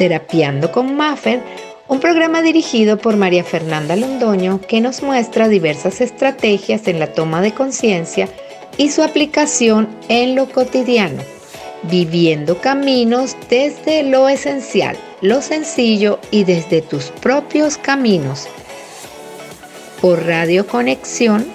Terapiando con Maffer, un programa dirigido por María Fernanda Londoño que nos muestra diversas estrategias en la toma de conciencia y su aplicación en lo cotidiano, viviendo caminos desde lo esencial, lo sencillo y desde tus propios caminos. Por Radio Conexión.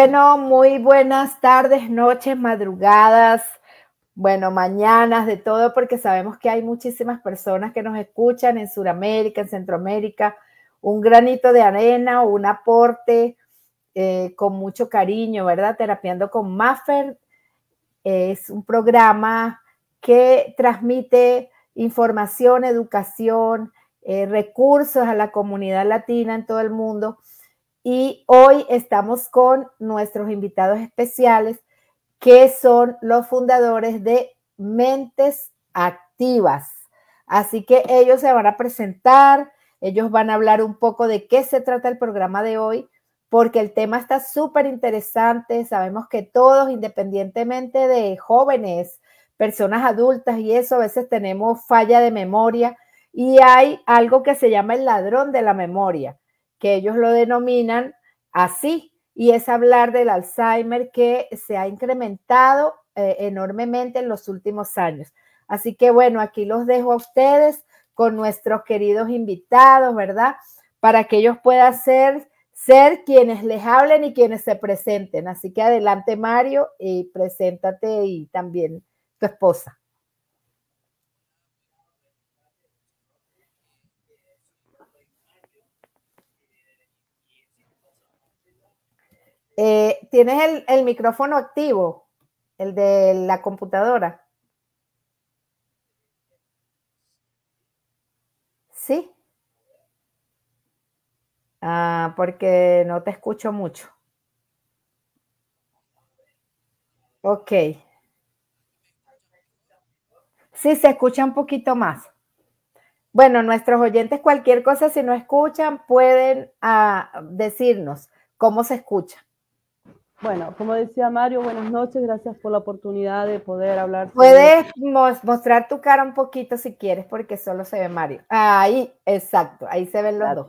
Bueno, muy buenas tardes, noches, madrugadas, bueno, mañanas, de todo, porque sabemos que hay muchísimas personas que nos escuchan en Sudamérica, en Centroamérica. Un granito de arena o un aporte eh, con mucho cariño, ¿verdad? Terapiando con Maffer es un programa que transmite información, educación, eh, recursos a la comunidad latina en todo el mundo y hoy estamos con nuestros invitados especiales, que son los fundadores de Mentes Activas. Así que ellos se van a presentar, ellos van a hablar un poco de qué se trata el programa de hoy, porque el tema está súper interesante. Sabemos que todos, independientemente de jóvenes, personas adultas y eso, a veces tenemos falla de memoria y hay algo que se llama el ladrón de la memoria que ellos lo denominan así, y es hablar del Alzheimer que se ha incrementado eh, enormemente en los últimos años. Así que bueno, aquí los dejo a ustedes con nuestros queridos invitados, ¿verdad? Para que ellos puedan ser, ser quienes les hablen y quienes se presenten. Así que adelante Mario y preséntate y también tu esposa. Eh, ¿Tienes el, micrófono activo? El de la computadora. ¿Sí? Ah, porque no te escucho mucho. Ok. Sí, se escucha un poquito más. Bueno, nuestros oyentes, cualquier cosa, si no escuchan, pueden ah, decirnos cómo se escucha. Bueno, como decía Mario, buenas noches, gracias por la oportunidad de poder hablar. Puedes mostrar tu cara un poquito si quieres, porque solo se ve Mario. Ahí, exacto, ahí se ven los dos.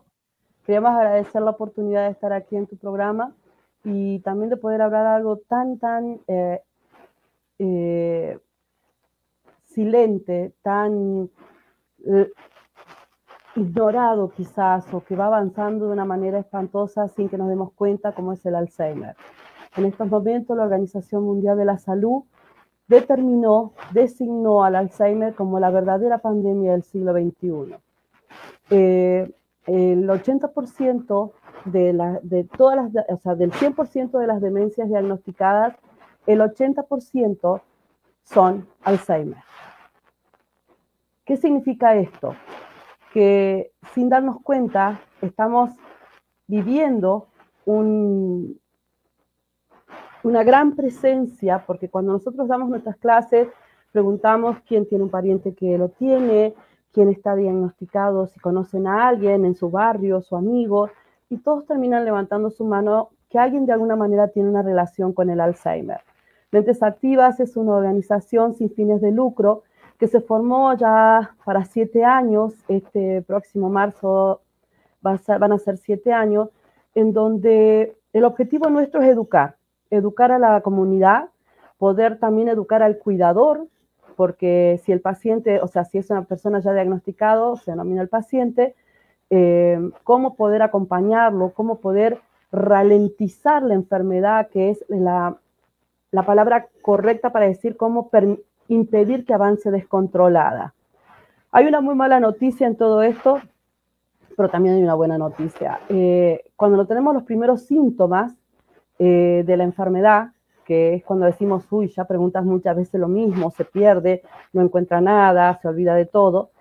Queríamos agradecer la oportunidad de estar aquí en tu programa y también de poder hablar algo tan, tan eh, eh, silente, tan eh, ignorado quizás, o que va avanzando de una manera espantosa sin que nos demos cuenta, como es el Alzheimer. En estos momentos, la Organización Mundial de la Salud determinó, designó al Alzheimer como la verdadera pandemia del siglo XXI. Eh, el 80% de, la, de todas las, o sea, del 100% de las demencias diagnosticadas, el 80% son Alzheimer. ¿Qué significa esto? Que sin darnos cuenta estamos viviendo un, una gran presencia, porque cuando nosotros damos nuestras clases, preguntamos quién tiene un pariente que lo tiene, quién está diagnosticado, si conocen a alguien en su barrio, su amigo, y todos terminan levantando su mano que alguien de alguna manera tiene una relación con el Alzheimer. Mentes Activas es una organización sin fines de lucro que se formó ya para siete años, este próximo marzo van a ser siete años, en donde el objetivo nuestro es educar, educar a la comunidad, poder también educar al cuidador, porque si el paciente, o sea, si es una persona ya diagnosticado, se denomina el paciente, eh, cómo poder acompañarlo, cómo poder ralentizar la enfermedad, que es la, la palabra correcta para decir cómo impedir que avance descontrolada. Hay una muy mala noticia en todo esto, pero también hay una buena noticia. Eh, cuando no tenemos los primeros síntomas, eh, de la enfermedad, que es cuando decimos, uy, ya preguntas muchas veces lo mismo, se pierde, no encuentra nada, se olvida de todo.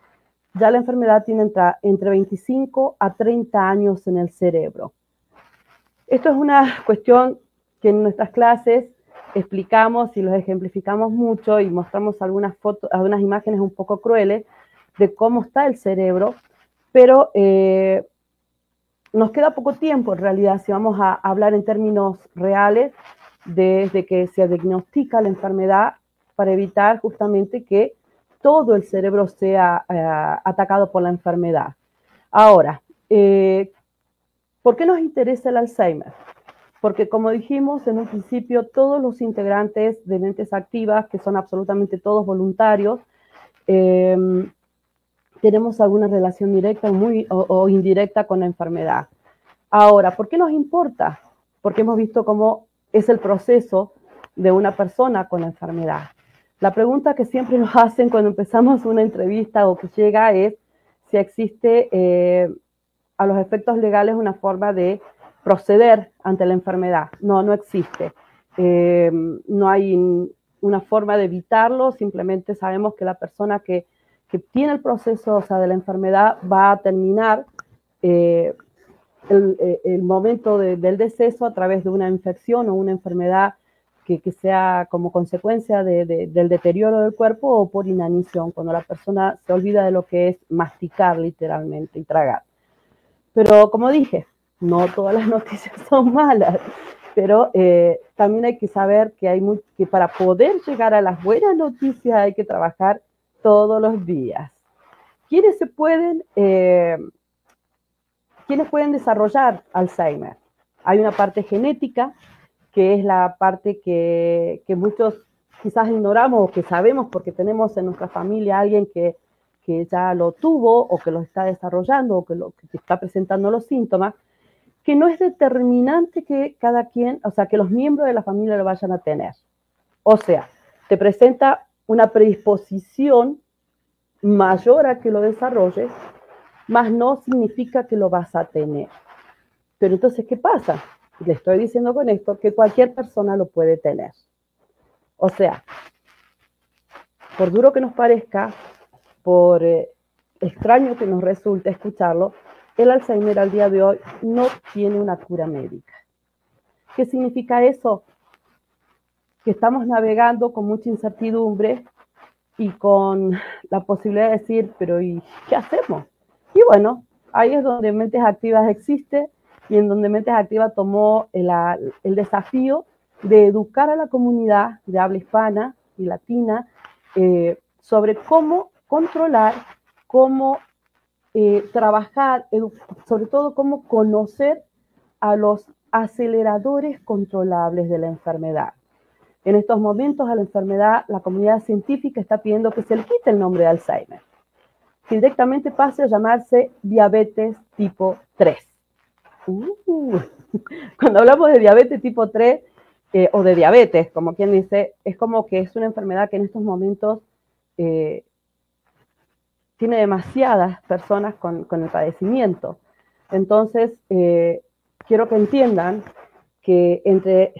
ya la enfermedad tiene entre 25 a 30 años en el cerebro. Esto es una cuestión que en nuestras clases explicamos y los ejemplificamos mucho y mostramos algunas fotos, algunas imágenes un poco crueles de cómo está el cerebro, pero eh, nos queda poco tiempo en realidad si vamos a hablar en términos reales desde que se diagnostica la enfermedad para evitar justamente que todo el cerebro sea eh, atacado por la enfermedad. Ahora, eh, ¿por qué nos interesa el Alzheimer? Porque como dijimos en un principio, todos los integrantes de mentes activas, que son absolutamente todos voluntarios, em, tenemos alguna relación directa muy, o, indirecta con la enfermedad. Ahora, ¿por qué nos importa? Porque hemos visto cómo es el proceso de una persona con la enfermedad. La pregunta que siempre nos hacen cuando empezamos una entrevista o que llega es si existe eh, a los efectos legales una forma de proceder ante la enfermedad. No, no existe. Eh, no hay una forma de evitarlo, simplemente sabemos que la persona que, tiene el proceso o sea, de la enfermedad va a terminar eh, el, momento del deceso a través de una infección o una enfermedad que, sea como consecuencia del deterioro del cuerpo o por inanición, cuando la persona se olvida de lo que es masticar literalmente y tragar. Pero como dije, no todas las noticias son malas, pero eh, también hay que saber que, hay que para poder llegar a las buenas noticias hay que trabajar todos los días. ¿Quiénes se pueden, eh, ¿quiénes pueden desarrollar Alzheimer? Hay una parte genética, que es la parte que, que muchos quizás ignoramos o que sabemos porque tenemos en nuestra familia alguien que, que ya lo tuvo o que lo está desarrollando o que, lo, que está presentando los síntomas, que no es determinante que cada quien, o sea, que los miembros de la familia lo vayan a tener. O sea, te presenta una predisposición mayor a que lo desarrolles, más no significa que lo vas a tener. Pero entonces, ¿qué pasa? Le estoy diciendo con esto que cualquier persona lo puede tener. O sea, por duro que nos parezca, por eh, extraño que nos resulte escucharlo, el Alzheimer al día de hoy no tiene una cura médica. ¿Qué significa eso? Que estamos navegando con mucha incertidumbre y con la posibilidad de decir, pero ¿y qué hacemos? Y bueno, ahí es donde Mentes Activas existe y en donde Mentes Activas tomó el, desafío de educar a la comunidad de habla hispana y latina eh, sobre cómo controlar, cómo eh, trabajar, sobre todo cómo conocer a los aceleradores controlables de la enfermedad. En estos momentos a la enfermedad, la comunidad científica está pidiendo que se le quite el nombre de Alzheimer, que directamente pase a llamarse diabetes tipo 3. Uh, cuando hablamos de diabetes tipo 3 eh, o de diabetes, como quien dice, es como que es una enfermedad que en estos momentos eh, tiene demasiadas personas con, el padecimiento. Entonces, eh, quiero que entiendan que entre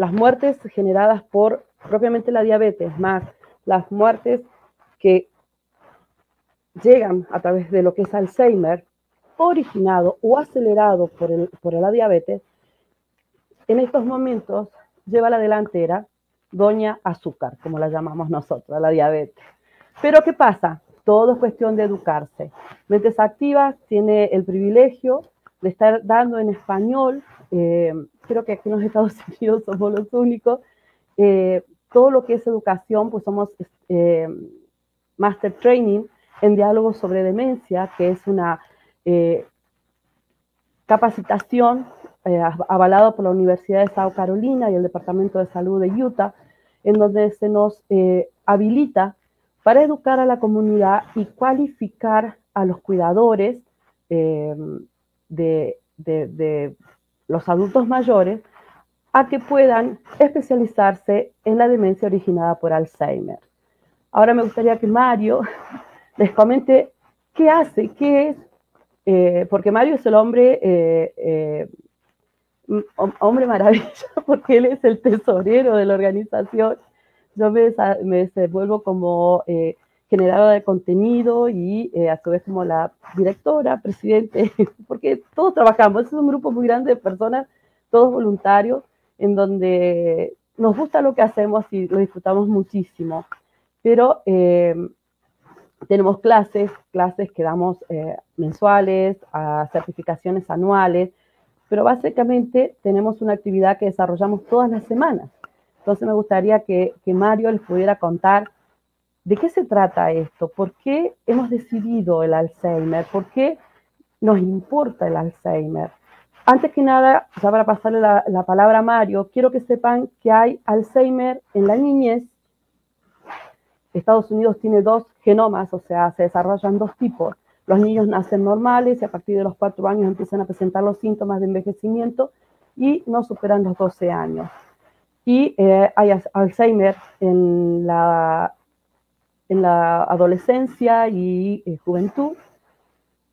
las muertes generadas por propiamente la diabetes, más las muertes que llegan a través de lo que es Alzheimer, originado o acelerado por, por la diabetes, en estos momentos lleva la delantera Doña Azúcar, como la llamamos nosotros, la diabetes. Pero ¿qué pasa? Todo es cuestión de educarse. Mentes Activas tiene el privilegio de estar dando en español, eh, creo que aquí en los Estados Unidos somos los únicos, eh, todo lo que es educación, pues somos eh, Master Training en diálogo sobre demencia, que es una capacitación avalada por la Universidad de South Carolina y el Departamento de Salud de Utah, en donde se nos habilita para educar a la comunidad y cualificar a los cuidadores de, los adultos mayores a que puedan especializarse en la demencia originada por Alzheimer. Ahora me gustaría que Mario les comente qué hace, qué es, eh, porque Mario es el hombre, eh, hombre maravilla, porque él es el tesorero de la organización yo me, me como eh, generadora de contenido y a su vez como la directora, presidente, porque todos trabajamos, es un grupo muy grande de personas, todos voluntarios, en donde nos gusta lo que hacemos y lo disfrutamos muchísimo, pero tenemos clases, clases que damos mensuales, a certificaciones anuales, pero básicamente tenemos una actividad que desarrollamos todas las semanas. Entonces me gustaría que, Mario les pudiera contar de qué se trata esto, por qué hemos decidido el Alzheimer, por qué nos importa el Alzheimer. Antes que nada, ya para pasarle la, la palabra a Mario, quiero que sepan que hay Alzheimer en la niñez. Estados Unidos tiene dos genomas, o sea, se desarrollan dos tipos. Los niños nacen normales y a partir de los cuatro años empiezan a presentar los síntomas de envejecimiento y no superan los 12 años. Y eh, hay Alzheimer en la, en la adolescencia y eh, juventud.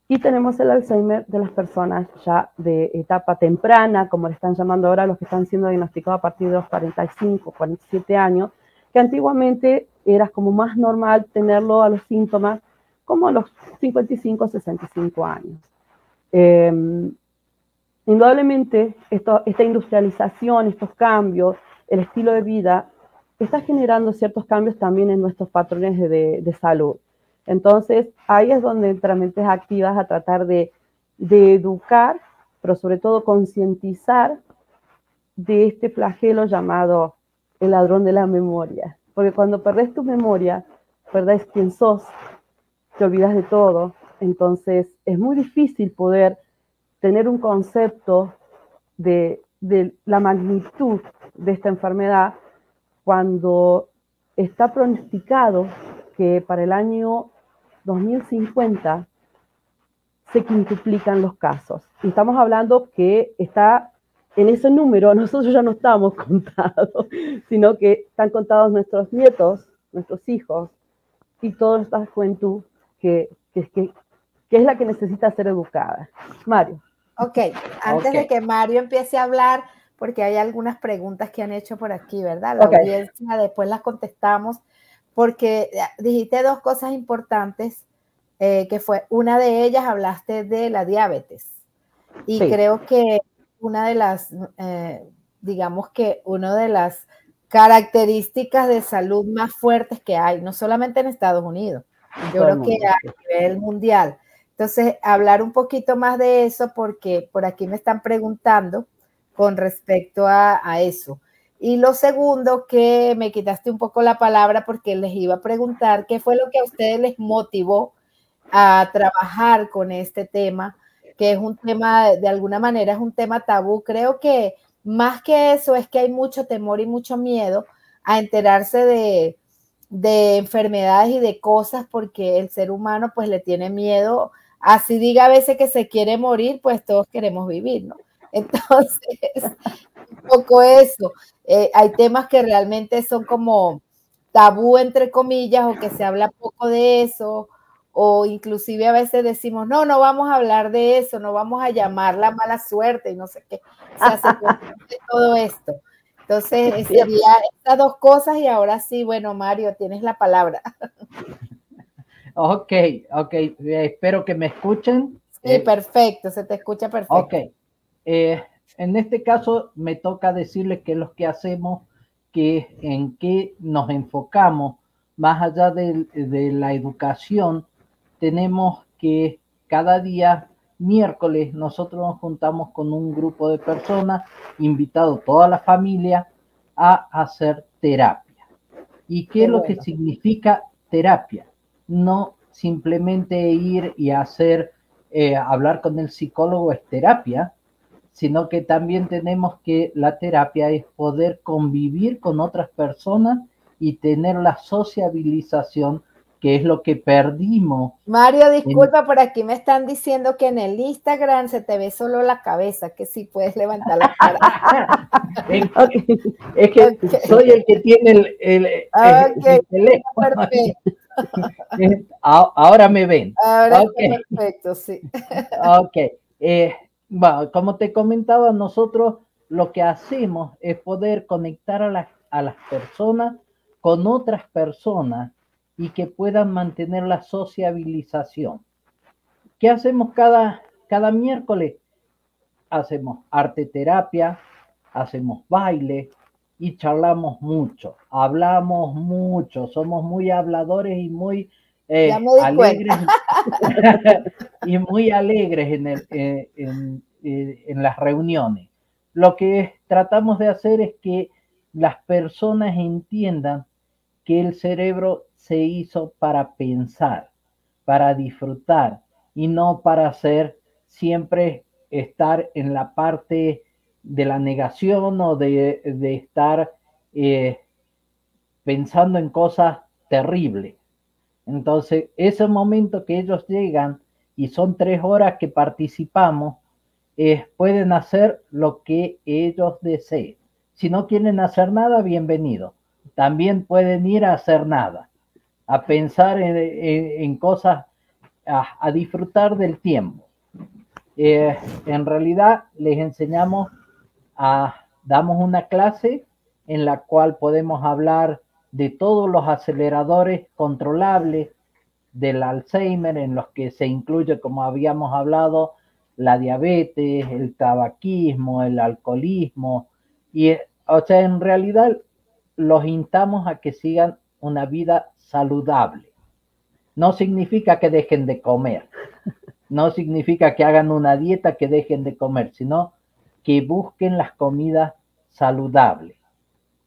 Y tenemos el Alzheimer de las personas ya de etapa temprana, como le están llamando ahora los que están siendo diagnosticados a partir de los 45, 47 años, que antiguamente era como más normal tenerlo a los síntomas como a los 55, 65 años. Em, indudablemente, esta industrialización, estos cambios, el estilo de vida, está generando ciertos cambios también en nuestros patrones de, salud. Entonces, ahí es donde entran mentes activas a tratar de, educar, pero sobre todo concientizar de este flagelo llamado el ladrón de la memoria. Porque cuando perdés tu memoria, perdés quién sos, te olvidas de todo. Entonces es muy difícil poder tener un concepto de, la magnitud de esta enfermedad cuando está pronosticado que para el año 2050 se quintuplican los casos. Y estamos hablando que está en ese número, nosotros ya no estamos contados, sino que están contados nuestros nietos, nuestros hijos y toda esta juventud que, que, es la que necesita ser educada. Mario. Ok, antes de que Mario empiece a hablar, porque hay algunas preguntas que han hecho por aquí, ¿verdad? La audiencia, después las contestamos, porque eh, dijiste dos cosas importantes, eh, que fue, una de ellas hablaste de la diabetes, y creo que una de las, eh, digamos que una de las características de salud más fuertes que hay, no solamente en Estados Unidos, yo creo que a nivel mundial. Entonces, hablar un poquito más de eso porque por aquí me están preguntando con respecto a, eso. Y lo segundo, que me quitaste un poco la palabra porque les iba a preguntar qué fue lo que a ustedes les motivó a trabajar con este tema, que es un tema, de alguna manera es un tema tabú. Creo que más que eso es que hay mucho temor y mucho miedo a enterarse de, de enfermedades y de cosas porque el ser humano pues le tiene miedo, así diga a veces que se quiere morir, pues todos queremos vivir, ¿no? Entonces, un poco eso. Eh, hay temas que realmente son como tabú, entre comillas, o que se habla poco de eso, o inclusive a veces decimos, no, no vamos a hablar de eso, no vamos a llamar la mala suerte y no sé qué. Se hace todo esto. Entonces, sería estas dos cosas y ahora sí, bueno, Mario, tienes la palabra. Ok, ok, espero que me escuchen. Sí, eh, perfecto, se te escucha perfecto. Ok, eh, en este caso me toca decirles que los que hacemos, que en qué nos enfocamos, más allá de, de la educación, tenemos que cada día miércoles nosotros nos juntamos con un grupo de personas, invitado toda la familia, a hacer terapia. ¿Y qué, es lo que significa terapia? No simplemente ir y hacer, eh, hablar con el psicólogo es terapia, sino que también tenemos que la terapia es poder convivir con otras personas y tener la sociabilización que es lo que perdimos. Mario, disculpa, por aquí me están diciendo que en el Instagram se te ve solo la cabeza, que sí puedes levantar la cara. es que soy el que tiene el, el, teléfono. Ahora me ven. Ahora perfecto, sí. ok. Eh, bueno, como te comentaba, nosotros lo que hacemos es poder conectar a, a las personas con otras personas y que puedan mantener la sociabilización. ¿Qué hacemos cada, cada miércoles? Hacemos arte terapia, hacemos baile y charlamos mucho, hablamos mucho, somos muy habladores y muy eh, alegres y muy alegres en, eh, en, eh, en las reuniones. Lo que tratamos de hacer es que las personas entiendan que el cerebro se hizo para pensar, para disfrutar y no para hacer siempre estar en la parte de la negación o de, estar eh, pensando en cosas terribles. Entonces, ese momento que ellos llegan y son tres horas que participamos, pueden hacer lo que ellos deseen. Si no quieren hacer nada, bienvenido. También pueden ir a hacer nada, a pensar en, cosas, a, disfrutar del tiempo. Eh, en realidad les enseñamos a, damos una clase en la cual podemos hablar de todos los aceleradores controlables del Alzheimer, en los que se incluye, como habíamos hablado, la diabetes, el tabaquismo, el alcoholismo, y, o sea, en realidad los instamos a que sigan una vida saludable. No significa que dejen de comer, no significa que hagan una dieta que dejen de comer, sino que busquen las comidas saludables.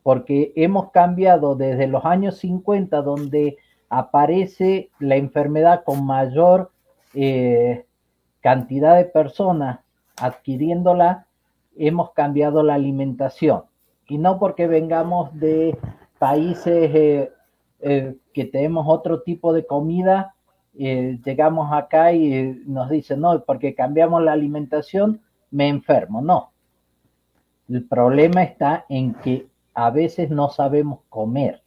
Porque hemos cambiado desde los años 50, donde aparece la enfermedad con mayor eh, cantidad de personas adquiriéndola, hemos cambiado la alimentación. Y no porque vengamos de países eh, eh, que tenemos otro tipo de comida, llegamos acá y nos dicen, no, porque cambiamos la alimentación, me enfermo. No. El problema está en que a veces no sabemos comer.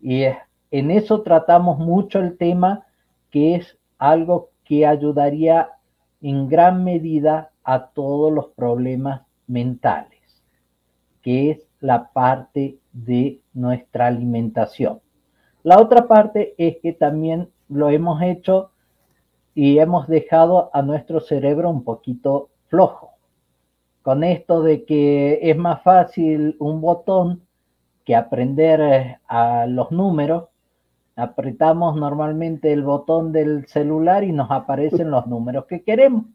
Y en eso tratamos mucho el tema que es algo que ayudaría en gran medida a todos los problemas mentales, que es la parte de nuestra alimentación. La otra parte es que también lo hemos hecho y hemos dejado a nuestro cerebro un poquito flojo. Con esto de que es más fácil un botón que aprender eh, a los números, apretamos normalmente el botón del celular y nos aparecen los números que queremos.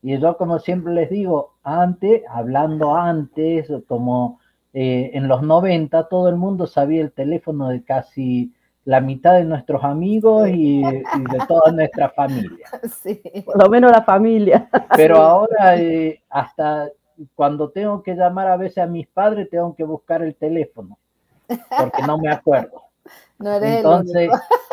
Y yo, como siempre les digo, antes, hablando antes, como eh, en los 90, todo el mundo sabía el teléfono de casi la mitad de nuestros amigos y, de toda nuestra familia. Por lo menos la familia. Pero ahora, eh, hasta cuando tengo que llamar a veces a mis padres, tengo que buscar el teléfono, porque no me acuerdo. Entonces,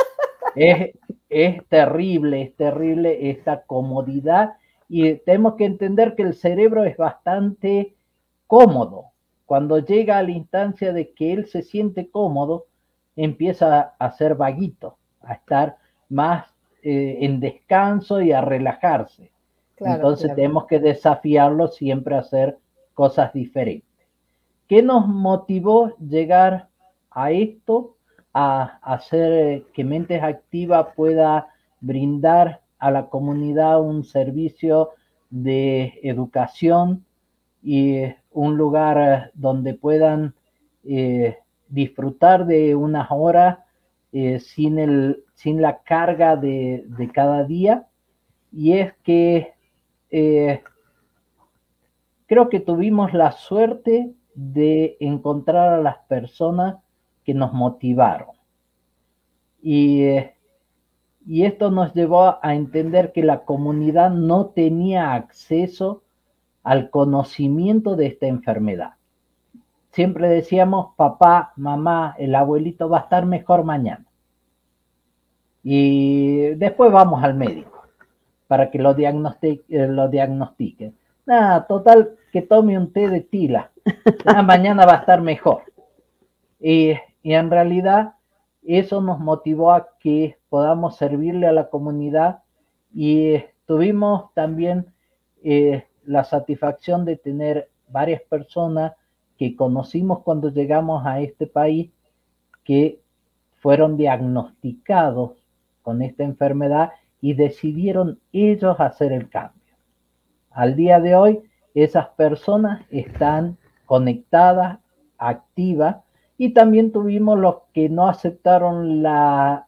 es, es terrible, es terrible esta comodidad y tenemos que entender que el cerebro es bastante cómodo. Cuando llega a la instancia de que él se siente cómodo, empieza a ser vaguito, a estar más eh, en descanso y a relajarse. Entonces tenemos que desafiarlo siempre a hacer cosas diferentes. ¿Qué nos motivó llegar a esto? a hacer eh, que Mentes Activa pueda brindar a la comunidad un servicio de educación y un lugar eh, donde puedan eh, disfrutar de unas horas sin, el, sin la carga de, de, cada día. Y es que creo que tuvimos la suerte de encontrar a las personas que nos motivaron. Y, y esto nos llevó a entender que la comunidad no tenía acceso al conocimiento de esta enfermedad. Siempre decíamos, papá, mamá, el abuelito va a estar mejor mañana. Y después vamos al médico para que lo, diagnostique, eh, lo total, que tome un té de tila. mañana va a estar mejor. Y y en realidad eso nos motivó a que podamos servirle a la comunidad y tuvimos también eh, la satisfacción de tener varias personas que conocimos cuando llegamos a este país que fueron diagnosticados con esta enfermedad y decidieron ellos hacer el cambio. Al día de hoy, esas personas están conectadas, activas, y también tuvimos los que no aceptaron la,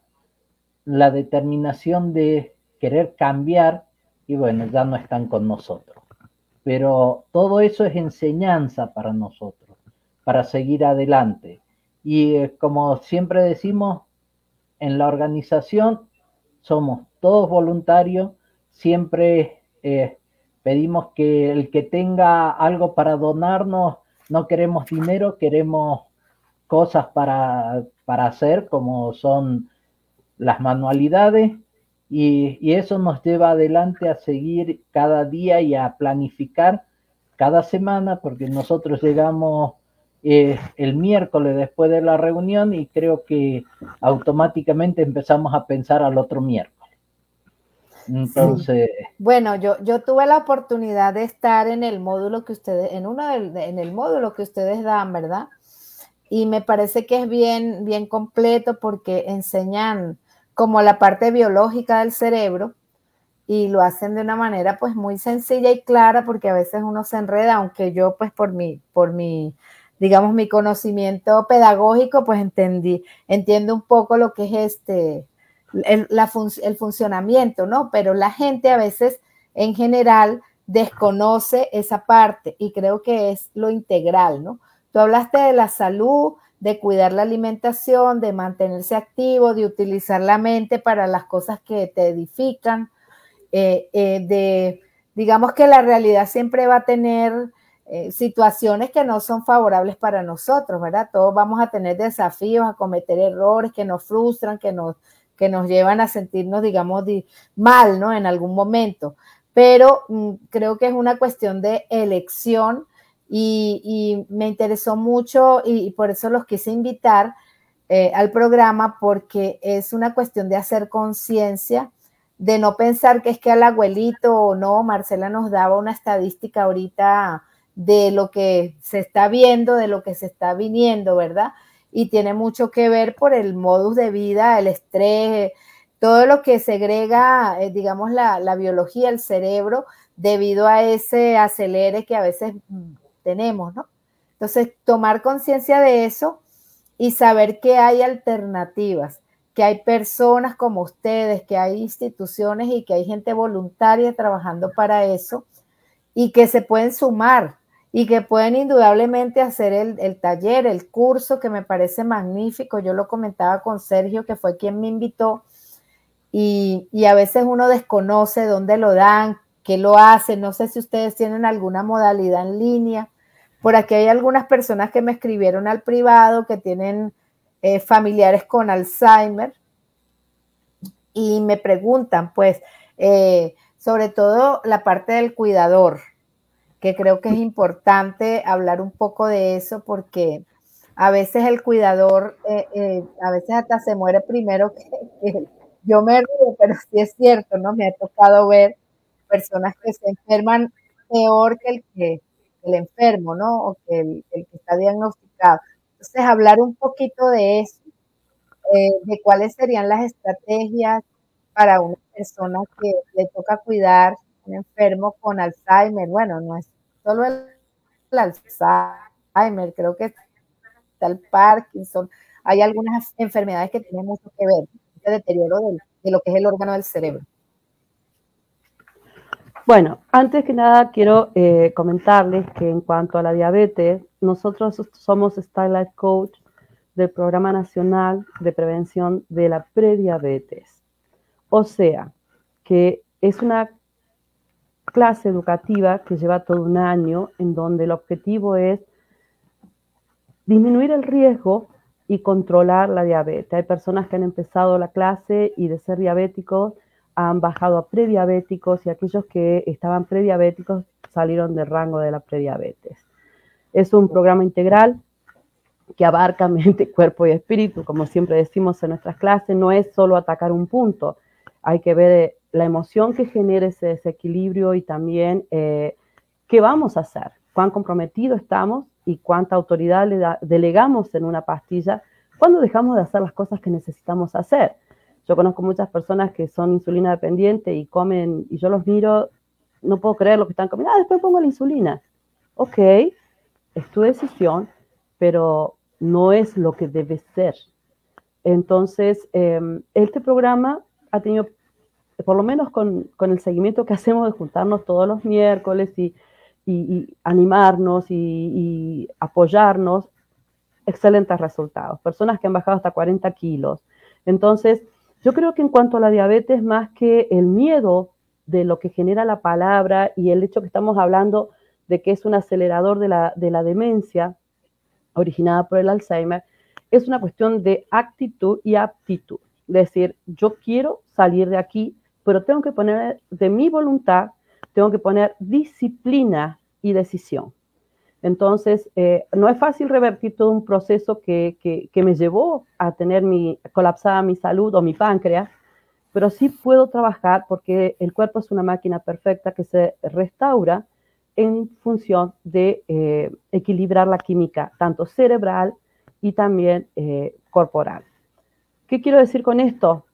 la determinación de querer cambiar y bueno, ya no están con nosotros. Pero todo eso es enseñanza para nosotros, para seguir adelante. Y eh, como siempre decimos, en la organización somos todos voluntarios, siempre eh, pedimos que el que tenga algo para donarnos, no queremos dinero, queremos cosas para, para hacer, como son las manualidades, y, eso nos lleva adelante a seguir cada día y a planificar cada semana, porque nosotros llegamos eh, el miércoles después de la reunión y creo que automáticamente empezamos a pensar al otro miércoles. Entonces. Bueno, yo, yo tuve la oportunidad de estar en el módulo que ustedes, en uno en el módulo que ustedes dan, ¿verdad? Y me parece que es bien, bien completo porque enseñan como la parte biológica del cerebro y lo hacen de una manera pues muy sencilla y clara porque a veces uno se enreda, aunque yo pues por mi, por mi, digamos, mi conocimiento pedagógico pues entendí, entiendo un poco lo que es este, el, el funcionamiento, ¿no? Pero la gente a veces en general desconoce esa parte y creo que es lo integral, ¿no? Tú hablaste de la salud, de cuidar la alimentación, de mantenerse activo, de utilizar la mente para las cosas que te edifican, eh, eh, de, digamos que la realidad siempre va a tener eh, situaciones que no son favorables para nosotros, ¿verdad? Todos vamos a tener desafíos, a cometer errores que nos frustran, que nos, que nos llevan a sentirnos, digamos, mal, ¿no? En algún momento. Pero mm, creo que es una cuestión de elección y, me interesó mucho y, por eso los quise invitar eh, al programa porque es una cuestión de hacer conciencia, de no pensar que es que al abuelito o no, Marcela nos daba una estadística ahorita de lo que se está viendo, de lo que se está viniendo, ¿verdad? Y tiene mucho que ver por el modus de vida, el estrés, todo lo que segrega, eh, digamos, la, la biología, el cerebro, debido a ese acelere que a veces tenemos, ¿no? Entonces, tomar conciencia de eso y saber que hay alternativas, que hay personas como ustedes, que hay instituciones y que hay gente voluntaria trabajando para eso y que se pueden sumar y que pueden indudablemente hacer el, taller, el curso, que me parece magnífico. Yo lo comentaba con Sergio, que fue quien me invitó, y, y a veces uno desconoce dónde lo dan, qué lo hacen. No sé si ustedes tienen alguna modalidad en línea por aquí hay algunas personas que me escribieron al privado que tienen eh, familiares con Alzheimer y me preguntan, pues, eh, sobre todo la parte del cuidador, que creo que es importante hablar un poco de eso porque a veces el cuidador, eh, a veces hasta se muere primero que, yo me río, pero sí es cierto, ¿no? Me ha tocado ver personas que se enferman peor que el que el enfermo, ¿no? O que el, que está diagnosticado. Entonces, hablar un poquito de eso, eh, de cuáles serían las estrategias para una persona que le toca cuidar un enfermo con Alzheimer. Bueno, no es solo el, Alzheimer, creo que está el Parkinson. Hay algunas enfermedades que tienen mucho que ver, el deterioro de lo que es el órgano del cerebro. Bueno, antes que nada quiero eh, comentarles que en cuanto a la diabetes, nosotros somos Starlight Coach del Programa Nacional de Prevención de la Prediabetes. O sea, que es una clase educativa que lleva todo un año en donde el objetivo es disminuir el riesgo y controlar la diabetes. Hay personas que han empezado la clase y de ser diabéticos han bajado a prediabéticos y aquellos que estaban prediabéticos salieron del rango de la prediabetes. Es un programa integral que abarca mente, cuerpo y espíritu, como siempre decimos en nuestras clases, no es solo atacar un punto, hay que ver eh, la emoción que genera ese desequilibrio y también eh, qué vamos a hacer, cuán comprometidos estamos y cuánta autoridad le delegamos en una pastilla ¿Cuándo dejamos de hacer las cosas que necesitamos hacer? Yo conozco muchas personas que son insulina dependientes y comen, y yo los miro, no puedo creer lo que están comiendo, ah, después pongo la insulina. Ok, es tu decisión, pero no es lo que debe ser. Entonces, em, este programa ha tenido, por lo menos con, el seguimiento que hacemos de juntarnos todos los miércoles y, animarnos y, apoyarnos, excelentes resultados. Personas que han bajado hasta 40 kilos. Entonces, yo creo que en cuanto a la diabetes, más que el miedo de lo que genera la palabra y el hecho que estamos hablando de que es un acelerador de la, de la demencia originada por el Alzheimer, es una cuestión de actitud y aptitud. Es decir, yo quiero salir de aquí, pero tengo que poner de mi voluntad, tengo que poner disciplina y decisión. Entonces, eh, no es fácil revertir todo un proceso que, que, me llevó a tener mi, colapsada mi salud o mi páncreas, pero sí puedo trabajar porque el cuerpo es una máquina perfecta que se restaura en función de eh, equilibrar la química, tanto cerebral y también eh, corporal. ¿Qué quiero decir con esto?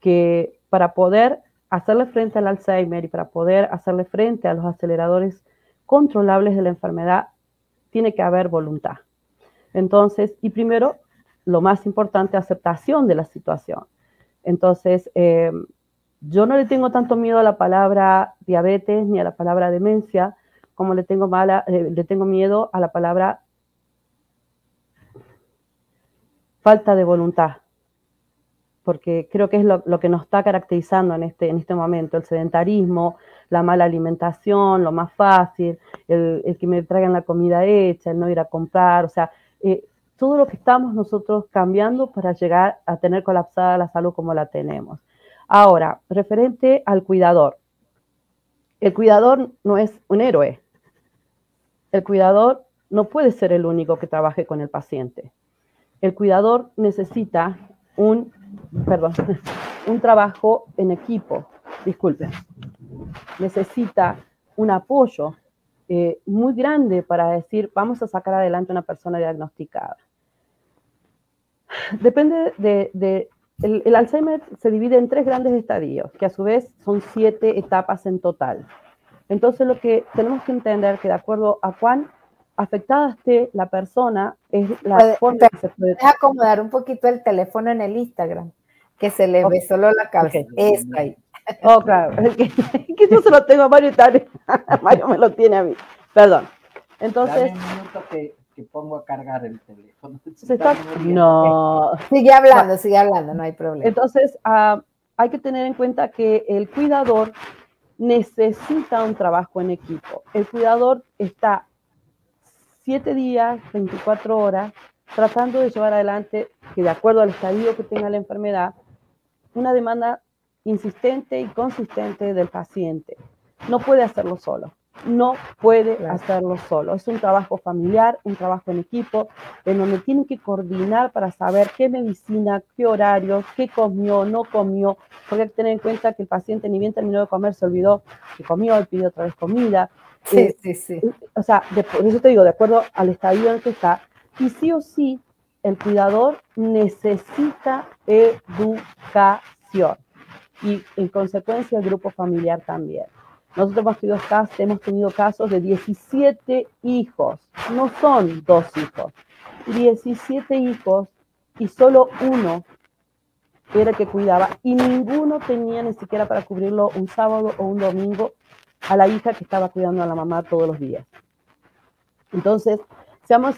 Que para poder hacerle frente al Alzheimer y para poder hacerle frente a los aceleradores controlables de la enfermedad, tiene que haber voluntad. Entonces, y primero, lo más importante, aceptación de la situación. Entonces, eh, yo no le tengo tanto miedo a la palabra diabetes ni a la palabra demencia, como le tengo, mala, eh, le tengo miedo a la palabra falta de voluntad, porque creo que es lo, que nos está caracterizando en este, en este momento, el sedentarismo, la mala alimentación, lo más fácil, el, que me traigan la comida hecha, el no ir a comprar, o sea, eh, todo lo que estamos nosotros cambiando para llegar a tener colapsada la salud como la tenemos. Ahora, referente al cuidador. El cuidador no es un héroe, el cuidador no puede ser el único que trabaje con el paciente. El cuidador necesita un, perdón, un trabajo en equipo, disculpen. Necesita un apoyo eh, muy grande para decir, vamos a sacar adelante a una persona diagnosticada. Depende de, el, Alzheimer se divide en tres grandes estadios, que a su vez son siete etapas en total. Entonces lo que tenemos que entender que de acuerdo a cuán afectada esté la persona es la forma que se puede... acomodar un poquito el teléfono en el Instagram, que se le ve solo la cabeza. Okay. ahí. Oh, claro. que, que yo se lo tengo a Mario y tal. Mario me lo tiene a mí. Perdón. Entonces... que, que, pongo a cargar el teléfono. No. Sigue hablando, sigue hablando, no hay problema. Entonces, uh, hay que tener en cuenta que el cuidador necesita un trabajo en equipo. El cuidador está siete días, 24 horas, tratando de llevar adelante, que de acuerdo al estadio que tenga la enfermedad, una demanda insistente y consistente del paciente. No puede hacerlo solo no puede hacerlo solo. Es un trabajo familiar, un trabajo en equipo, en donde tiene que coordinar para saber qué medicina, qué horario, qué comió, no comió, porque hay que tener en cuenta que el paciente ni bien terminó de comer, se olvidó que comió y pidió otra vez comida. Sí, eh, sí, sí. O sea, por eso te digo, de acuerdo al estadio en que está, y sí o sí, el cuidador necesita educación y en consecuencia el grupo familiar también. Nosotros hemos tenido, casos, hemos tenido casos de 17 hijos, no son dos hijos, 17 hijos y solo uno era el que cuidaba y ninguno tenía ni siquiera para cubrirlo un sábado o un domingo a la hija que estaba cuidando a la mamá todos los días. Entonces, seamos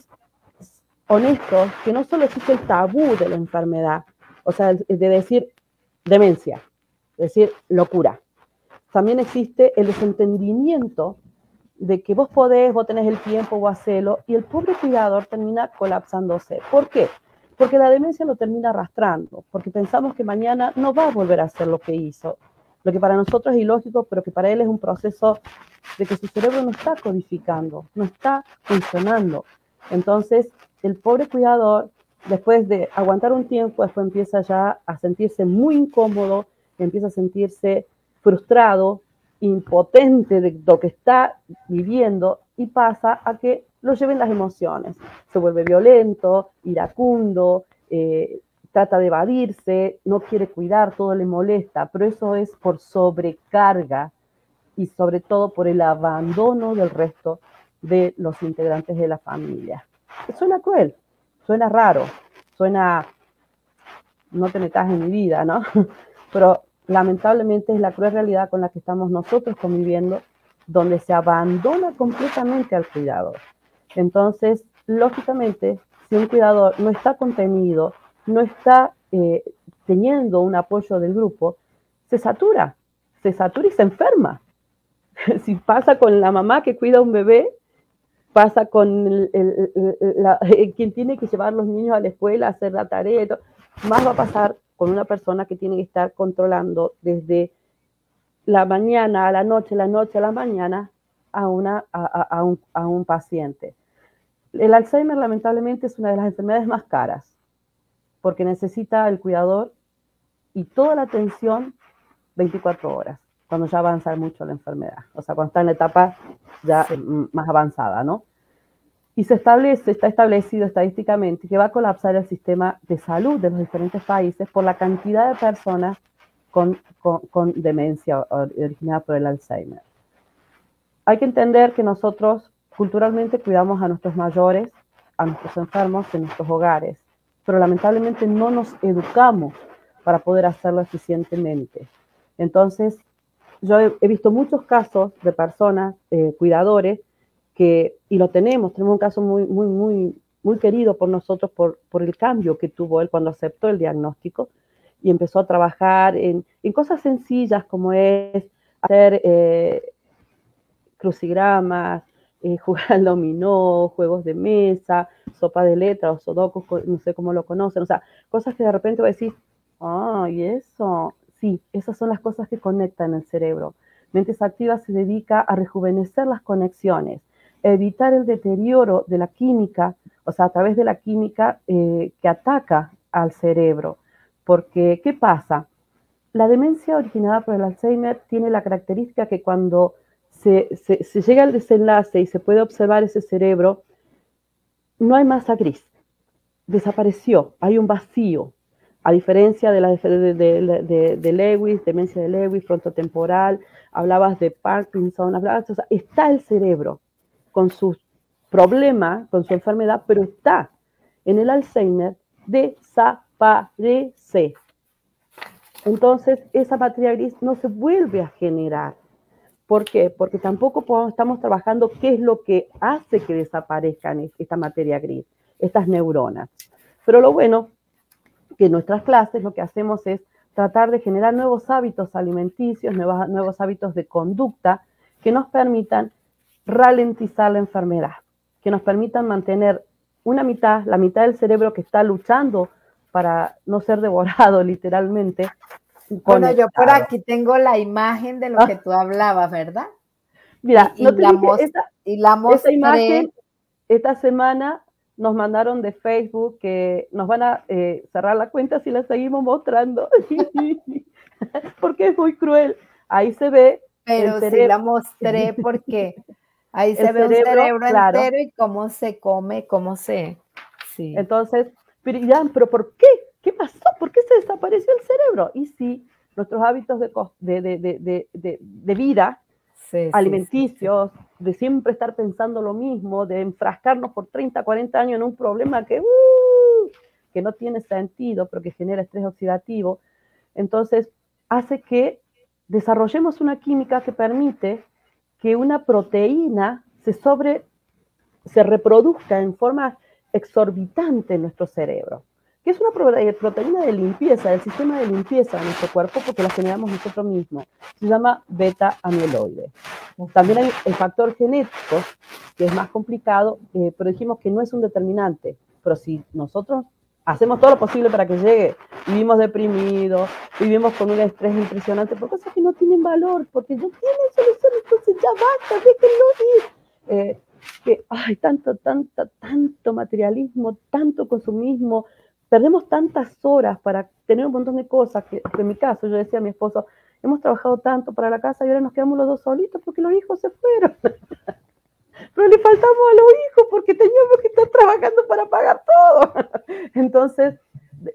honestos que no solo existe el tabú de la enfermedad, o sea, de decir demencia, decir locura, también existe el desentendimiento de que vos podés, vos tenés el tiempo, vos hacelo, y el pobre cuidador termina colapsándose. ¿Por qué? Porque la demencia lo termina arrastrando, porque pensamos que mañana no va a volver a hacer lo que hizo, lo que para nosotros es ilógico, pero que para él es un proceso de que su cerebro no está codificando, no está funcionando. Entonces, el pobre cuidador, después de aguantar un tiempo, después empieza ya a sentirse muy incómodo, empieza a sentirse frustrado, impotente de lo que está viviendo y pasa a que lo lleven las emociones. Se vuelve violento, iracundo, eh, trata de evadirse, no quiere cuidar, todo le molesta, pero eso es por sobrecarga y sobre todo por el abandono del resto de los integrantes de la familia. Suena cruel, suena raro, suena no te metas en mi vida, ¿no? Pero lamentablemente es la cruel realidad con la que estamos nosotros conviviendo, donde se abandona completamente al cuidador. Entonces, lógicamente, si un cuidador no está contenido, no está eh, teniendo un apoyo del grupo, se satura, se satura y se enferma. si pasa con la mamá que cuida a un bebé, pasa con quien tiene que llevar los niños a la escuela, hacer la tarea, más va a pasar con una persona que tiene que estar controlando desde la mañana a la noche, la noche a la mañana a, una, a, un, a un paciente. El Alzheimer lamentablemente es una de las enfermedades más caras porque necesita el cuidador y toda la atención 24 horas, cuando ya avanza mucho la enfermedad, o sea, cuando está en la etapa ya más avanzada, ¿no? Y se establece, está establecido estadísticamente que va a colapsar el sistema de salud de los diferentes países por la cantidad de personas con, con, con demencia originada por el Alzheimer. Hay que entender que nosotros culturalmente cuidamos a nuestros mayores, a nuestros enfermos en nuestros hogares, pero lamentablemente no nos educamos para poder hacerlo eficientemente. Entonces, yo he, visto muchos casos de personas, eh, cuidadores, y lo tenemos, tenemos un caso muy, muy, muy, muy querido por nosotros por, por el cambio que tuvo él cuando aceptó el diagnóstico y empezó a trabajar en, en cosas sencillas como es hacer eh, crucigramas, eh, jugar al dominó, juegos de mesa, sopa de letras o sudokus, no sé cómo lo conocen, o sea, cosas que de repente va a decir, ah, y eso, sí, esas son las cosas que conectan el cerebro. Mentes Activas se dedica a rejuvenecer las conexiones, evitar el deterioro de la química, o sea, a través de la química eh, que ataca al cerebro. Porque, ¿qué pasa? La demencia originada por el Alzheimer tiene la característica que cuando se, llega al desenlace y se puede observar ese cerebro, no hay masa gris. Desapareció, hay un vacío. A diferencia de, la, de, Lewis, demencia de Lewis, frontotemporal, hablabas de Parkinson, hablabas, está el cerebro con sus problemas, con su enfermedad, pero está. En el Alzheimer desaparece. Entonces, esa materia gris no se vuelve a generar. ¿Por qué? Porque tampoco estamos trabajando qué es lo que hace que desaparezcan esta materia gris, estas neuronas. Pero lo bueno que en nuestras clases lo que hacemos es tratar de generar nuevos hábitos alimenticios, nuevos, nuevos hábitos de conducta que nos permitan ralentizar la enfermedad, que nos permitan mantener una mitad, la mitad del cerebro que está luchando para no ser devorado literalmente, bueno, yo por aquí tengo la imagen de lo que tú hablabas, ¿verdad? Mira, y, la, esta, imagen, esta semana nos mandaron de Facebook que nos van a eh, cerrar la cuenta si la seguimos mostrando, porque es muy cruel. Ahí se ve. Pero sí la mostré porque ahí se ve un cerebro entero y cómo se come, cómo se... Sí. Entonces, pero, pero ¿por qué? ¿Qué pasó? ¿Por qué se desapareció el cerebro? Y sí, nuestros hábitos de, de, vida, alimenticios, de siempre estar pensando lo mismo, de enfrascarnos por 30, 40 años en un problema que, uh, que no tiene sentido, pero que genera estrés oxidativo, entonces hace que desarrollemos una química que permite que una proteína se sobre se reproduzca en forma exorbitante en nuestro cerebro que es una eh, proteína de limpieza, del sistema de limpieza de nuestro cuerpo, porque la generamos nosotros mismos. Se llama beta-amiloide. También hay el factor genético, que es más complicado, eh, pero dijimos que no es un determinante. Pero si nosotros hacemos todo lo posible para que llegue, vivimos deprimidos, vivimos con un estrés impresionante por cosas que no tienen valor, porque no tienen solución, entonces ya basta, déjenlo ir. Eh, que hay tanto, tanto, tanto materialismo, tanto consumismo, perdemos tantas horas para tener un montón de cosas en mi caso, yo decía a mi esposo, hemos trabajado tanto para la casa y ahora nos quedamos los dos solitos porque los hijos se fueron. Pero le faltamos a los hijos porque teníamos que estar trabajando para pagar todo. Entonces,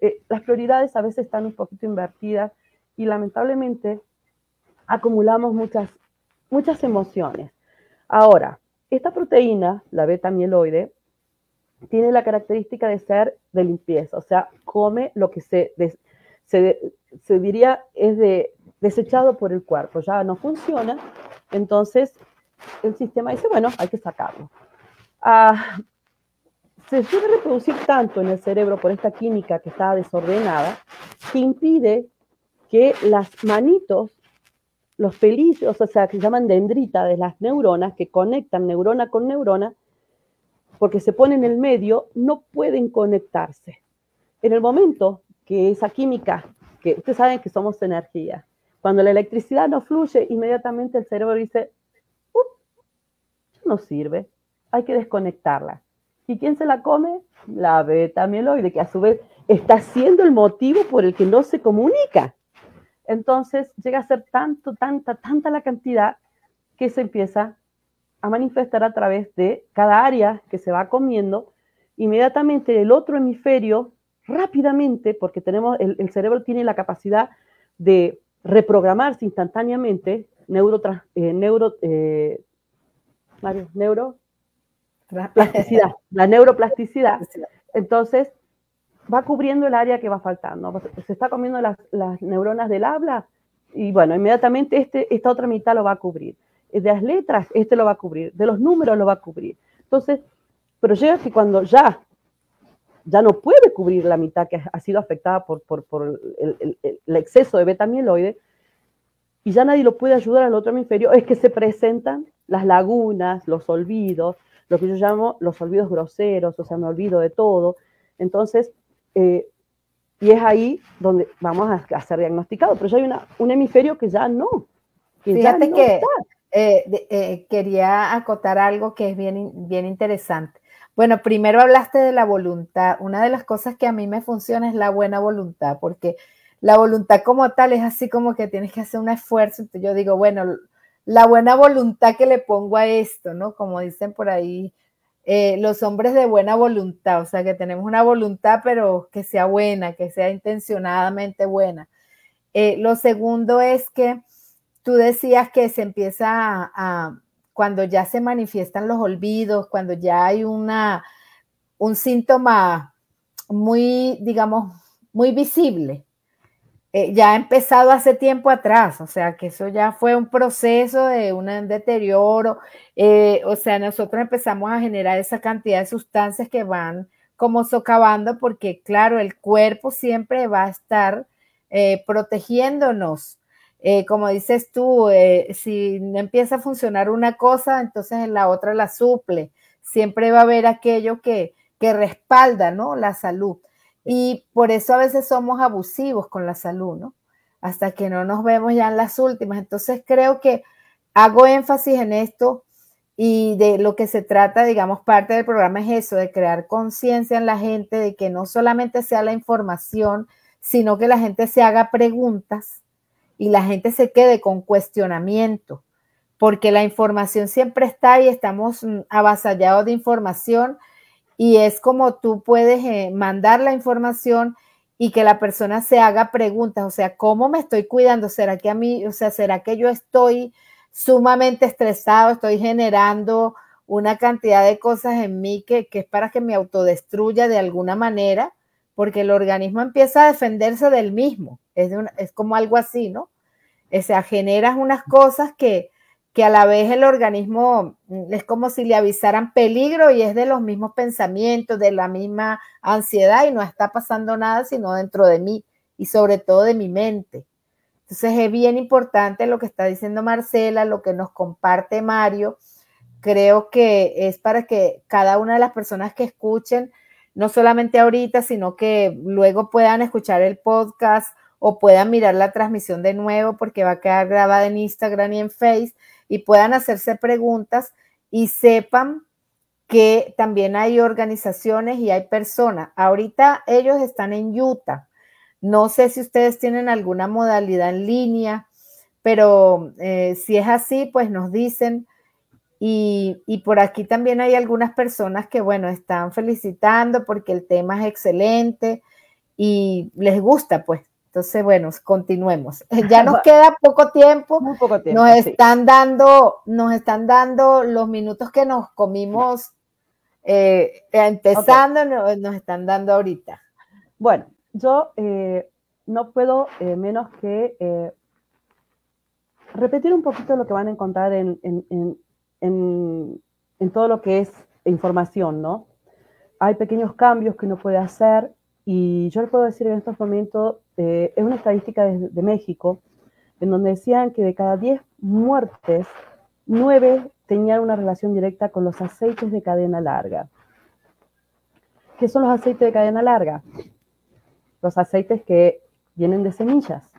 eh, las prioridades a veces están un poquito invertidas y lamentablemente acumulamos muchas, muchas emociones. Ahora, esta proteína, la beta-mieloide, tiene la característica de ser de limpieza, o sea, come lo que se, se, diría es de, desechado por el cuerpo, ya no funciona, entonces el sistema dice, bueno, hay que sacarlo. Ah, se suele reproducir tanto en el cerebro por esta química que está desordenada que impide que las manitos, los pelillos, o sea, que se llaman dendrita de las neuronas, que conectan neurona con neurona, porque se ponen en el medio, no pueden conectarse. En el momento que esa química, que ustedes saben que somos energía, cuando la electricidad no fluye, inmediatamente el cerebro dice, no sirve, hay que desconectarla. ¿Y quién se la come? La beta mieloide, que a su vez está siendo el motivo por el que no se comunica. Entonces llega a ser tanto, tanta, tanta la cantidad que se empieza a manifestar a través de cada área que se va comiendo, inmediatamente el otro hemisferio, rápidamente, porque tenemos, el, cerebro tiene la capacidad de reprogramarse instantáneamente, neuro, eh, neuro, eh, neuro, plasticidad, la neuroplasticidad. Entonces, va cubriendo el área que va faltando. Se está comiendo las, las neuronas del habla y bueno, inmediatamente este, esta otra mitad lo va a cubrir de las letras, este lo va a cubrir, de los números lo va a cubrir. Entonces, pero llega que cuando ya, ya no puede cubrir la mitad que ha sido afectada por, por, por el, el, exceso de beta-mieloide, y ya nadie lo puede ayudar al otro hemisferio, es que se presentan las lagunas, los olvidos, lo que yo llamo los olvidos groseros, o sea, me olvido de todo. Entonces, eh, y es ahí donde vamos a, ser diagnosticados, pero ya hay una, un hemisferio que ya no. Que Fíjate ya no que eh, eh, quería acotar algo que es bien, bien interesante. Bueno, primero hablaste de la voluntad. Una de las cosas que a mí me funciona es la buena voluntad, porque la voluntad como tal es así como que tienes que hacer un esfuerzo. Entonces yo digo, bueno, la buena voluntad que le pongo a esto, ¿no? Como dicen por ahí, eh, los hombres de buena voluntad, o sea, que tenemos una voluntad, pero que sea buena, que sea intencionadamente buena. lo segundo es que Tú decías que se empieza a, cuando ya se manifiestan los olvidos, cuando ya hay una, un síntoma muy, digamos, muy visible. Eh, ya ha empezado hace tiempo atrás, o sea, que eso ya fue un proceso de un deterioro, eh, o sea, nosotros empezamos a generar esa cantidad de sustancias que van como socavando, porque claro, el cuerpo siempre va a estar eh, protegiéndonos como dices tú, si empieza a funcionar una cosa, entonces en la otra la suple. Siempre va a haber aquello que, que respalda, ¿no? La salud. Y por eso a veces somos abusivos con la salud, ¿no? Hasta que no nos vemos ya en las últimas. Entonces creo que hago énfasis en esto y de lo que se trata, digamos, parte del programa es eso, de crear conciencia en la gente, de que no solamente sea la información, sino que la gente se haga preguntas y la gente se quede con cuestionamiento, porque la información siempre está y estamos mm, avasallados de información y es como tú puedes eh, mandar la información y que la persona se haga preguntas, o sea, ¿cómo me estoy cuidando? ¿Será que a mí, o sea, será que yo estoy sumamente estresado, estoy generando una cantidad de cosas en mí que, que es para que me autodestruya de alguna manera? Porque el organismo empieza a defenderse del mismo, es, es como algo así, ¿no? O sea, generas unas cosas que, que a la vez el organismo mm, es como si le avisaran peligro y es de los mismos pensamientos, de la misma ansiedad y no está pasando nada sino dentro de mí y sobre todo de mi mente. Entonces es bien importante lo que está diciendo Marcela, lo que nos comparte Mario. Creo que es para que cada una de las personas que escuchen, no solamente ahorita, sino que luego puedan escuchar el podcast o puedan mirar la transmisión de nuevo porque va a quedar grabada en Instagram y en Face y puedan hacerse preguntas y sepan que también hay organizaciones y hay personas. Ahorita ellos están en Utah. No sé si ustedes tienen alguna modalidad en línea, pero eh, si es así, pues nos dicen. Y, y, por aquí también hay algunas personas que, bueno, están felicitando porque el tema es excelente y les gusta, pues. Entonces, bueno, continuemos. Ya nos queda poco tiempo. Muy poco tiempo. Nos están dando, nos están dando los minutos que nos comimos eh, empezando, nos, están dando ahorita. Bueno, yo eh, no puedo eh, menos que repetir un poquito lo que van a encontrar en, en, en todo lo que es información, ¿no? Hay pequeños cambios que uno puede hacer y yo le puedo decir en estos momentos, eh, es una estadística de, México, en donde decían que de cada 10 muertes, 9 tenían una relación directa con los aceites de cadena larga. ¿Qué son los aceites de cadena larga? Los aceites que vienen de semillas.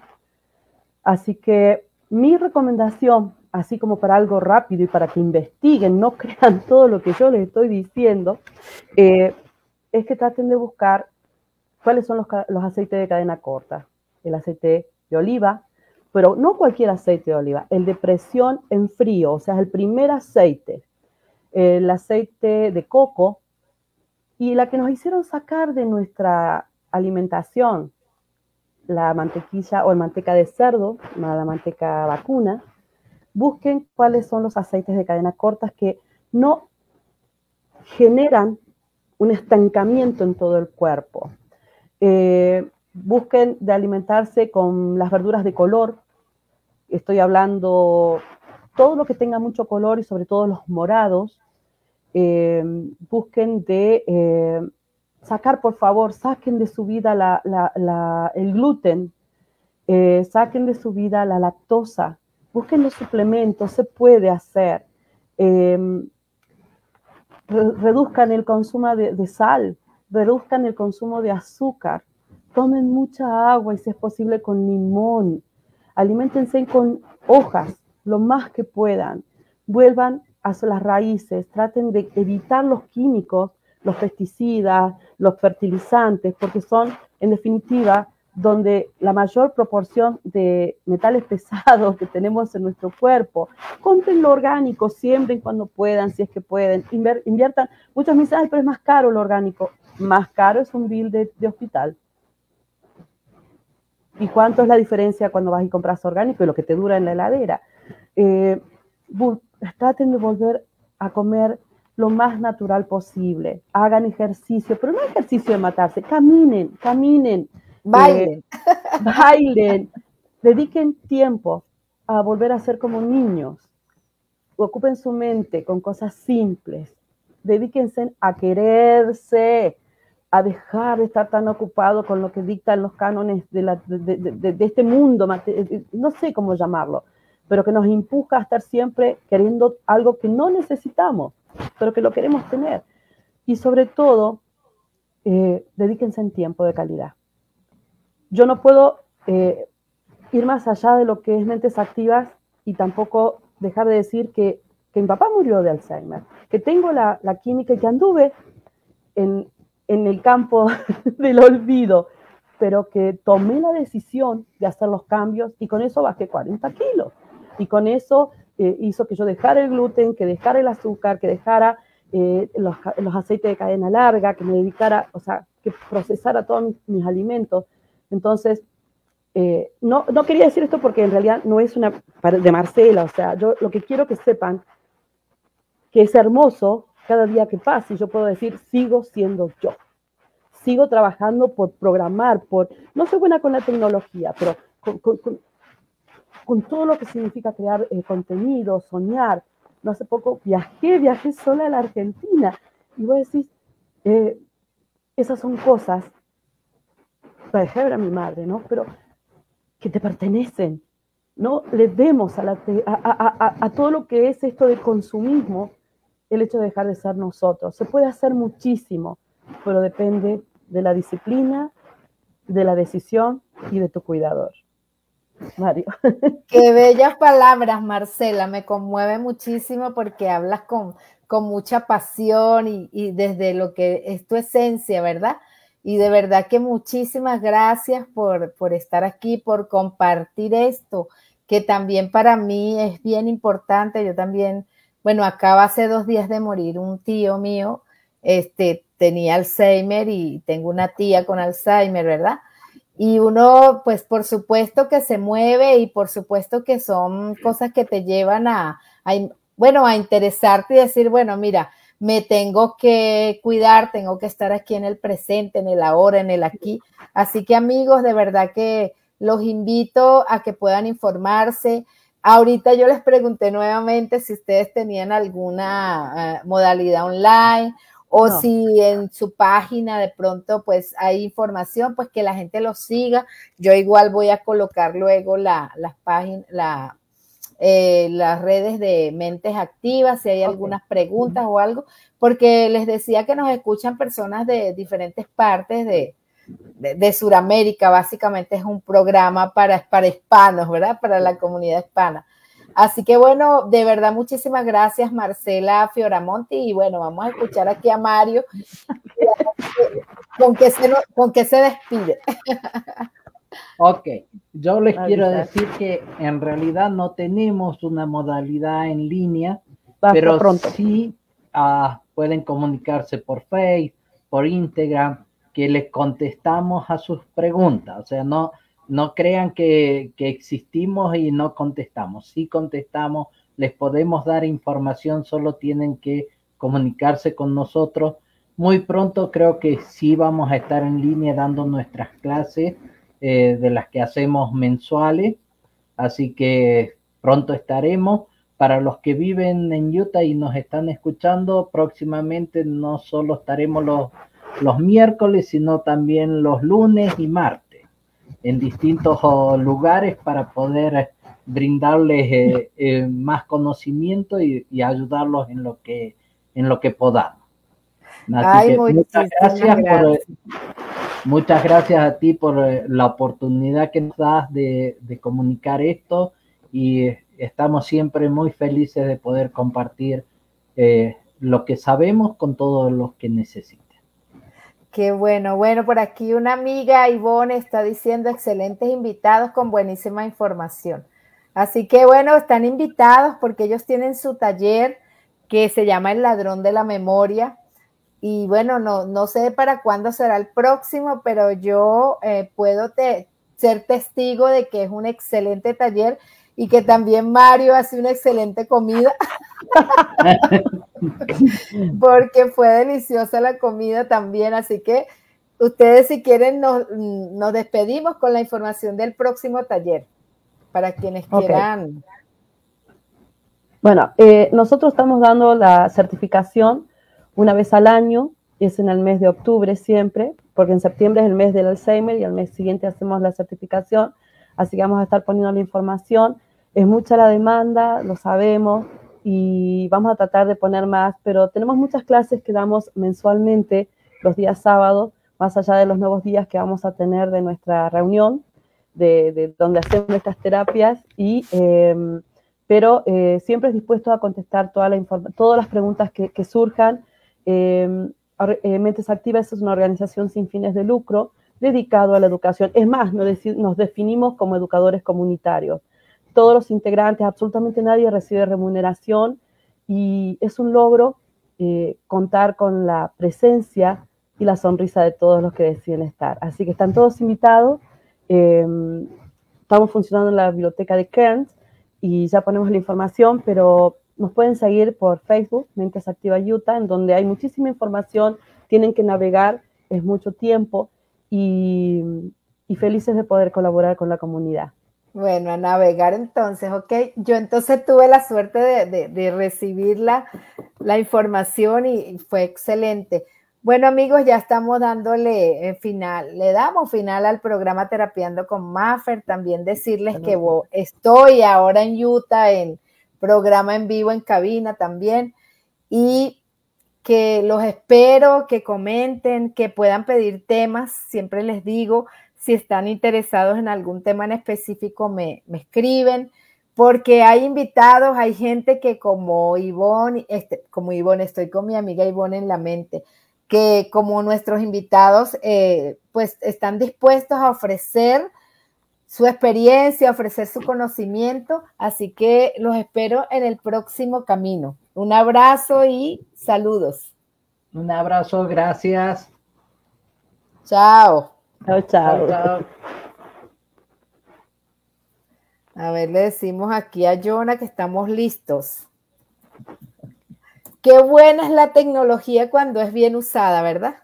Así que mi recomendación, así como para algo rápido y para que investiguen, no crean todo lo que yo les estoy diciendo, eh, es que traten de buscar ¿Cuáles son los, aceites de cadena corta? El aceite de oliva, pero no cualquier aceite de oliva, el de presión en frío, o sea, el primer aceite, el aceite de coco y la que nos hicieron sacar de nuestra alimentación, la mantequilla o el manteca de cerdo, la manteca vacuna, busquen cuáles son los aceites de cadena corta que no generan un estancamiento en todo el cuerpo. Eh, busquen de alimentarse con las verduras de color. Estoy hablando todo lo que tenga mucho color y sobre todo los morados. Eh, busquen de eh, sacar, por favor, saquen de su vida el gluten, saquen de su vida la lactosa, busquen los suplementos, se puede hacer. reduzcan el consumo de sal, reduzcan el consumo de azúcar, tomen mucha agua y si es posible con limón, alimentense con hojas lo más que puedan, vuelvan a las raíces, traten de evitar los químicos, los pesticidas, los fertilizantes, porque son en definitiva donde la mayor proporción de metales pesados que tenemos en nuestro cuerpo. Compren lo orgánico, siembren cuando puedan, si es que pueden, inviertan. Muchos me dicen, pero es más caro lo orgánico más caro es un bill de, hospital. ¿Y cuánto es la diferencia cuando vas y compras orgánico y lo que te dura en la heladera? Eh, traten de volver a comer lo más natural posible. Hagan ejercicio, pero no ejercicio de matarse. Caminen, caminen. Bailen. Eh, bailen. Dediquen tiempo a volver a ser como niños. Ocupen su mente con cosas simples. Dedíquense a quererse, a dejar de estar tan ocupado con lo que dictan los cánones de, este mundo, eh, no sé cómo llamarlo, pero que nos empuja a estar siempre queriendo algo que no necesitamos, pero que lo queremos tener. Y sobre todo, eh, dedíquense en tiempo de calidad. Yo no puedo eh, ir más allá de lo que es mentes activas y tampoco dejar de decir que, mi papá murió de Alzheimer, que tengo la, la química y que anduve en, en el campo del olvido, pero que tomé la decisión de hacer los cambios y con eso bajé 40 kilos. Y con eso eh, hizo que yo dejara el gluten, que dejara el azúcar, que dejara eh, los, aceites de cadena larga, que me dedicara, o sea, que procesara todos mis, alimentos. Entonces, eh, no, no quería decir esto porque en realidad no es una de Marcela, o sea, yo lo que quiero que sepan que es hermoso cada día que pasa y yo puedo decir, sigo siendo yo. Sigo trabajando por programar, por... No soy buena con la tecnología, pero con, todo lo que significa crear eh, contenido, soñar. No hace poco viajé, viajé sola a la Argentina y voy a decir, eh, esas son cosas, para dejar a mi madre, ¿no? Pero que te pertenecen, ¿no? Le demos a, la a, a todo lo que es esto de consumismo, el hecho de dejar de ser nosotros. Se puede hacer muchísimo, pero depende de la disciplina, de la decisión y de tu cuidador. Mario. Qué bellas palabras, Marcela. Me conmueve muchísimo porque hablas con, con mucha pasión y, y, desde lo que es tu esencia, ¿verdad? Y de verdad que muchísimas gracias por, por estar aquí, por compartir esto, que también para mí es bien importante. Yo también bueno, acaba hace dos días de morir un tío mío este, tenía Alzheimer y tengo una tía con Alzheimer, ¿verdad? Y uno, pues por supuesto que se mueve y por supuesto que son cosas que te llevan a, bueno, a interesarte y decir, bueno, mira, me tengo que cuidar, tengo que estar aquí en el presente, en el ahora, en el aquí. Así que amigos, de verdad que los invito a que puedan informarse. Ahorita yo les pregunté nuevamente si ustedes tenían alguna eh, modalidad online o si en su página de pronto pues hay información, pues que la gente lo siga. Yo igual voy a colocar luego la, las páginas, la, eh, las redes de Mentes Activas, si hay algunas preguntas o algo, porque les decía que nos escuchan personas de diferentes partes de, de, Sudamérica, básicamente es un programa para, para hispanos, ¿verdad? Para la comunidad hispana. Así que bueno, de verdad, muchísimas gracias Marcela Fioramonti y bueno, vamos a escuchar aquí a Mario con que se, con que se despide. Ok, yo les quiero decir que en realidad no tenemos una modalidad en línea, pero pronto. sí uh, pueden comunicarse por Facebook, por Instagram, que les contestamos a sus preguntas. O sea, no, no crean que, existimos y no contestamos. Sí contestamos, les podemos dar información, solo tienen que comunicarse con nosotros. Muy pronto creo que sí vamos a estar en línea dando nuestras clases eh, de las que hacemos mensuales, así que pronto estaremos. Para los que viven en Utah y nos están escuchando, próximamente no solo estaremos los, los miércoles, sino también los lunes y martes en distintos lugares para poder brindarles eh, eh, más conocimiento y, ayudarlos en lo que en lo que podamos. muchas gracias, Por, muchas gracias a ti por eh, la oportunidad que nos das de, comunicar esto y estamos siempre muy felices de poder compartir lo que sabemos con todos los que necesitan. Qué bueno. Bueno, por aquí una amiga, Ivonne, está diciendo excelentes invitados con buenísima información. Así que bueno, están invitados porque ellos tienen su taller que se llama El Ladrón de la Memoria. Y bueno, no, no sé para cuándo será el próximo, pero yo eh, puedo ser testigo de que es un excelente taller y que también Mario hace una excelente comida. porque fue deliciosa la comida también, así que ustedes si quieren nos, despedimos con la información del próximo taller, para quienes quieran. Bueno, eh, nosotros estamos dando la certificación una vez al año, es en el mes de octubre siempre, porque en septiembre es el mes del Alzheimer y al mes siguiente hacemos la certificación, así que vamos a estar poniendo la información. Es mucha la demanda, lo sabemos, y vamos a tratar de poner más, pero tenemos muchas clases que damos mensualmente los días sábados, más allá de los nuevos días que vamos a tener de nuestra reunión, de, donde hacemos nuestras terapias, y, em, pero eh, siempre es dispuesto a contestar toda la todas las preguntas que, surjan. Em, eh, Mentes Activas es una organización sin fines de lucro dedicado a la educación. Es más, nos definimos como educadores comunitarios todos los integrantes, absolutamente nadie recibe remuneración y es un logro eh, contar con la presencia y la sonrisa de todos los que deciden estar. Así que están todos invitados. Em, estamos funcionando en la biblioteca de Kearns y ya ponemos la información, pero nos pueden seguir por Facebook, Mentes Activa Utah, en donde hay muchísima información, tienen que navegar, es mucho tiempo y felices de poder colaborar con la comunidad. Bueno, a navegar entonces, ok. Yo entonces tuve la suerte de, recibir la, información y fue excelente. Bueno, amigos, ya estamos dándole eh, final, le damos final al programa Terapiando con Maffer. También decirles que estoy ahora en Utah en programa en vivo en cabina también y que los espero, que comenten, que puedan pedir temas. Siempre les digo, si están interesados en algún tema en específico, me, escriben, porque hay invitados, hay gente que como Ivonne, este, como Ivonne, estoy con mi amiga Ivonne en la mente, que como nuestros invitados, eh, pues están dispuestos a ofrecer su experiencia, ofrecer su conocimiento, así que los espero en el próximo camino. Un abrazo y saludos. Un abrazo, gracias. Chao. Chao, chao. chao. A ver, le decimos aquí a Jonah que estamos listos. Qué buena es la tecnología cuando es bien usada, ¿verdad?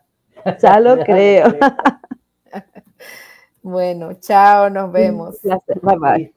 Ya lo creo. Bueno, chao, nos vemos. Bye bye.